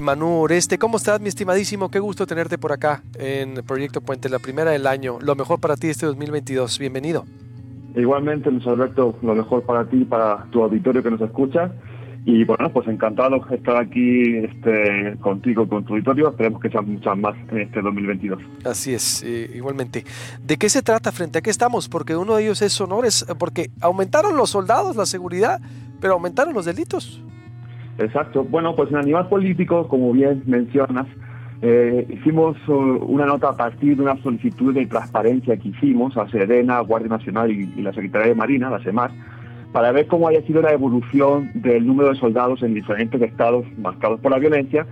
Manu Oreste. ¿Cómo estás, mi estimadísimo? Qué gusto tenerte por acá en Proyecto Puente, la primera del año. Lo mejor para ti este 2022. Bienvenido. Igualmente, Luis Alberto, lo mejor para ti, para tu auditorio que nos escucha. Y bueno, pues encantado de estar aquí este, contigo, con tu auditorio. Esperemos que sean muchas más en este 2022. Así es, eh, igualmente. ¿De qué se trata? ¿Frente a qué estamos? Porque uno de ellos es honores, porque aumentaron los soldados, la seguridad, pero aumentaron los delitos. Exacto. Bueno, pues en nivel político, como bien mencionas, eh, hicimos uh, una nota a partir de una solicitud de transparencia que hicimos a Serena, Guardia Nacional y, la Secretaría de Marina, la SEMAR, para ver cómo haya sido la evolución del número de soldados en diferentes estados marcados por la violencia.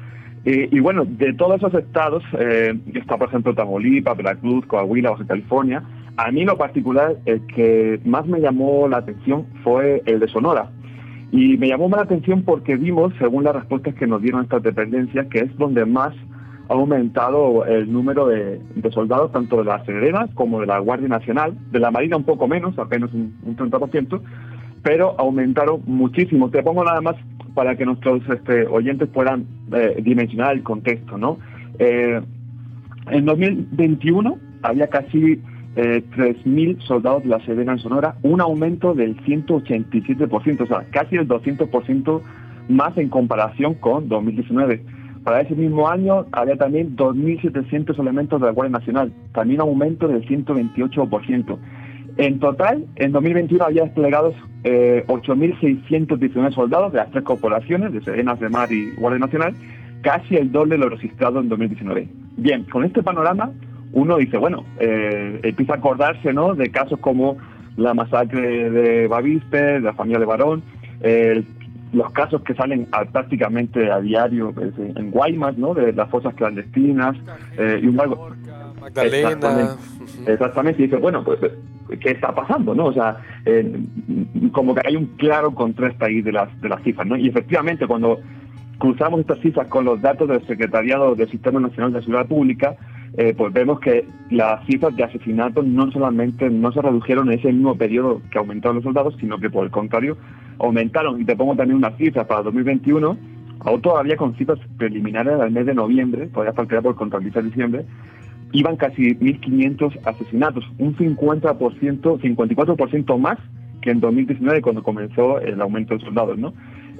Eh, y bueno, de todos esos estados, eh, está por ejemplo Tamaulipas, Veracruz, Coahuila, Baja California, a mí lo particular, el que más me llamó la atención fue el de Sonora. Y me llamó la atención porque vimos, según las respuestas que nos dieron estas dependencias, que es donde más ha aumentado el número de, soldados, tanto de la Sedena como de la Guardia Nacional, de la Marina un poco menos, apenas un, 30%, pero aumentaron muchísimo. Te pongo nada más para que nuestros este, oyentes puedan eh, dimensionar el contexto. ¿no? Eh, en 2021 había casi eh, 3.000 soldados de la Sedena en Sonora, un aumento del 187%, o sea, casi el 200% más en comparación con 2019. Para ese mismo año había también 2.700 elementos de la Guardia Nacional, también un aumento del 128%. En total, en 2021 había desplegados eh, 8.619 soldados de las tres corporaciones, de Serenas de Mar y Guardia Nacional, casi el doble de lo registrado en 2019. Bien, con este panorama, uno dice, bueno, eh, empieza a acordarse ¿no? de casos como la masacre de Bavispe, de la familia de Barón, los casos que salen prácticamente a diario pues, en Guaymas, ¿no? de las fosas clandestinas, eh, y un Magdalena. Exactamente, exactamente, y dice, bueno, pues, ¿qué está pasando? no O sea, como que hay un claro contraste ahí de las, de las cifras, ¿no? Y efectivamente, cuando cruzamos estas cifras con los datos del Secretariado del Sistema Nacional de Seguridad Pública, eh, pues vemos que las cifras de asesinatos no solamente no se redujeron en ese mismo periodo que aumentaron los soldados, sino que por el contrario aumentaron. Y te pongo también unas cifras para 2021, aún todavía con cifras preliminares al mes de noviembre, todavía faltaría por contabilizar diciembre, iban casi 1.500 asesinatos, un 50%, 54% más que en 2019 cuando comenzó el aumento de soldados, ¿no?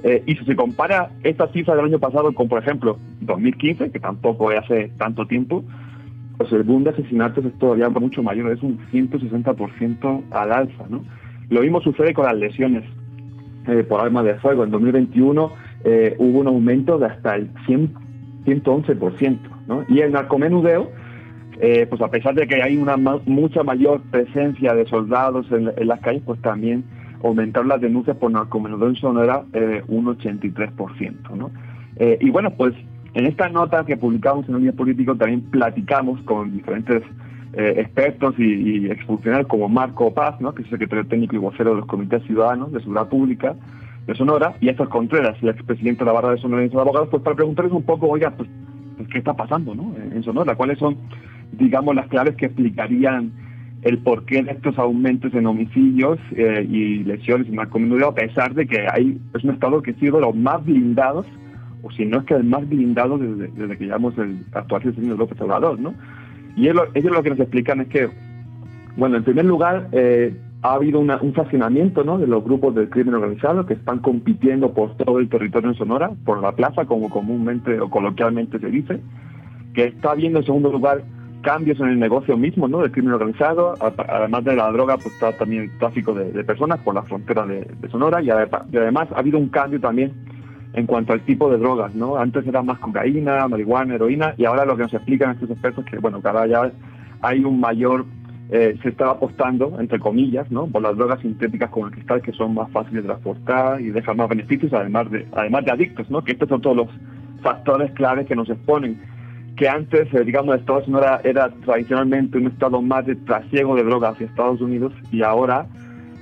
Eh, y si se compara esta cifra del año pasado con, por ejemplo, 2015, que tampoco es hace tanto tiempo, pues el boom de asesinatos es todavía mucho mayor, es un 160% al alza. ¿no? Lo mismo sucede con las lesiones eh, por armas de fuego. En 2021 eh, hubo un aumento de hasta el 100, 111%. ¿no? Y el narcomenudeo, eh, pues a pesar de que hay una mucha mayor presencia de soldados en, las calles, pues también aumentaron las denuncias por narcomenudeo en Sonora un 83%. ¿no? y bueno, pues en esta nota que publicamos en el Día Político también platicamos con diferentes eh, expertos y, y, como Marco Paz, ¿no? que es secretario técnico y vocero de los comités ciudadanos de seguridad pública de Sonora, y Héctor Contreras, el expresidente de la barra de Sonora y de abogados, pues para preguntarles un poco, oiga, pues, pues, ¿qué está pasando ¿no? en Sonora? ¿Cuáles son, digamos, las claves que explicarían el porqué de estos aumentos en homicidios eh, y lesiones y narcomenudeo, a pesar de que hay, es un estado que ha sido de los más blindados o si no es que el más blindado desde, que llevamos el actual señor López Obrador, ¿no? Y ellos, lo que nos explican es que, bueno, en primer lugar, eh, ha habido un fascinamiento ¿no? de los grupos del crimen organizado que están compitiendo por todo el territorio en Sonora, por la plaza, como comúnmente o coloquialmente se dice, que está habiendo en segundo lugar cambios en el negocio mismo ¿no? del crimen organizado, además de la droga, pues está también el tráfico de, personas por la frontera de, Sonora y además ha habido un cambio también en cuanto al tipo de drogas, ¿no? Antes era más cocaína, marihuana, heroína, y ahora lo que nos explican estos expertos es que, bueno, cada vez hay un mayor, eh, se está apostando, entre comillas, ¿no? Por las drogas sintéticas como el cristal, que son más fáciles de transportar y dejan más beneficios, además de, además de adictos, ¿no? Que estos son todos los factores claves que nos exponen. Que antes, eh, digamos, Estados Unidos era, era tradicionalmente un estado más de trasiego de drogas hacia Estados Unidos, y ahora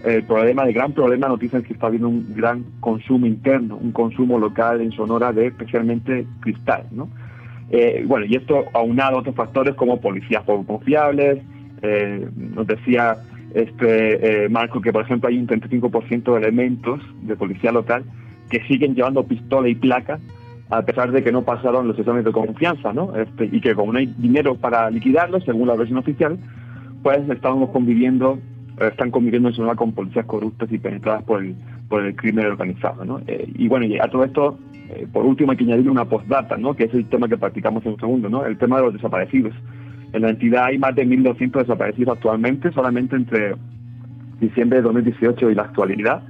el problema, el gran problema, noticias que está habiendo un gran consumo interno, un consumo local en Sonora de especialmente cristal, ¿no? Eh, bueno, y esto aunado a otros factores como policías poco confiables, eh, nos decía este eh, Marco que por ejemplo hay un 35% de elementos de policía local que siguen llevando pistola y placa a pesar de que no pasaron los exámenes de confianza, ¿no? Este, y que como no hay dinero para liquidarlos, según la versión oficial, pues estábamos conviviendo, están conviviendo en con policías corruptas y penetradas por el, por el crimen organizado, ¿no? Eh, y bueno, y a todo esto, eh, por último hay que añadir una postdata, ¿no? Que es el tema que practicamos en un segundo, ¿no? El tema de los desaparecidos. En la entidad hay más de 1.200 desaparecidos actualmente, solamente entre diciembre de 2018 y la actualidad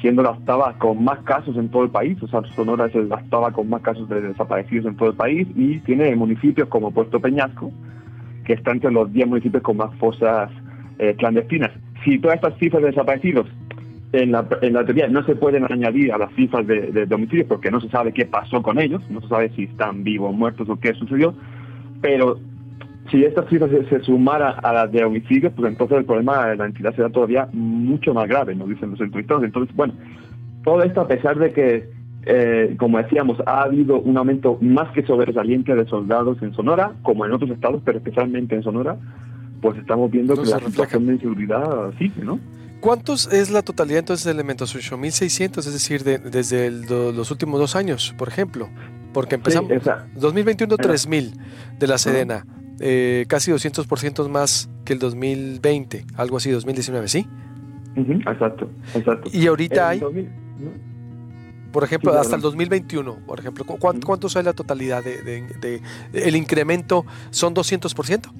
siendo la octava con más casos en todo el país, o sea, Sonora es la octava con más casos de desaparecidos en todo el país y tiene municipios como Puerto Peñasco, que está entre los 10 municipios con más fosas eh, clandestinas. Si todas estas cifras de desaparecidos en la, en la teoría no se pueden añadir a las cifras de, de, homicidios porque no se sabe qué pasó con ellos, no se sabe si están vivos, muertos o qué sucedió, pero si estas cifras se, se sumara a las de homicidios, pues entonces el problema de la entidad será todavía mucho más grave, nos dicen los entrevistados. Entonces, bueno, todo esto a pesar de que, eh, como decíamos, ha habido un aumento más que sobresaliente de soldados en Sonora, como en otros estados, pero especialmente en Sonora, pues estamos viendo que la situación de inseguridad sigue, ¿no? ¿Cuántos es la totalidad entonces de elementos? 8.600, es decir, de, desde el, do, los últimos dos años, por ejemplo. Porque empezamos... Sí, 2021, 3.000 de la Sedena. Eh, casi 200% más que el 2020, algo así, 2019, ¿sí? Uh -huh, exacto, exacto. Y ahorita hay, 2000, por ejemplo, sí, hasta el 2021, por ejemplo, ¿cuántos, uh -huh. es la totalidad de, de, de, el incremento? ¿Son 200%?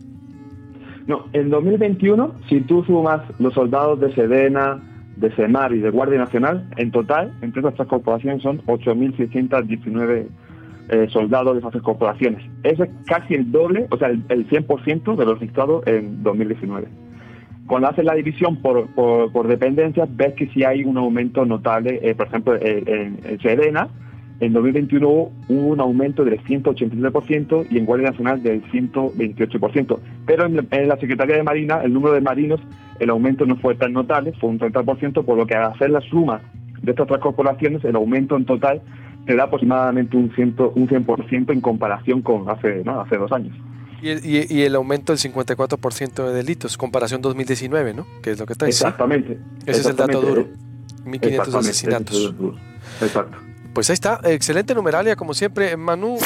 No, en 2021, si tú sumas los soldados de Sedena, de Semar y de Guardia Nacional, en total, entre estas corporaciones son 8.619 eh, soldados de esas corporaciones. Eso es casi el doble, o sea, el, el 100% de los registrados en 2019. Cuando haces la división por, por, dependencias, ves que sí hay un aumento notable, eh, por ejemplo, en, en, Serena, en 2021 hubo un aumento del 189% y en Guardia Nacional del 128%. Pero en, en, la Secretaría de Marina, el número de marinos, el aumento no fue tan notable, fue un 30%, por lo que al hacer la suma de estas tres corporaciones, el aumento en total te da aproximadamente un 100%, un 100 en comparación con hace, ¿no? hace dos años. Y el, y, y el aumento del 54% de delitos, comparación 2019, ¿no? Que es lo que está diciendo. Exactamente. Ese es el dato duro. 1.500 asesinatos. Exacto. Pues ahí está, excelente numeralia, como siempre, Manu.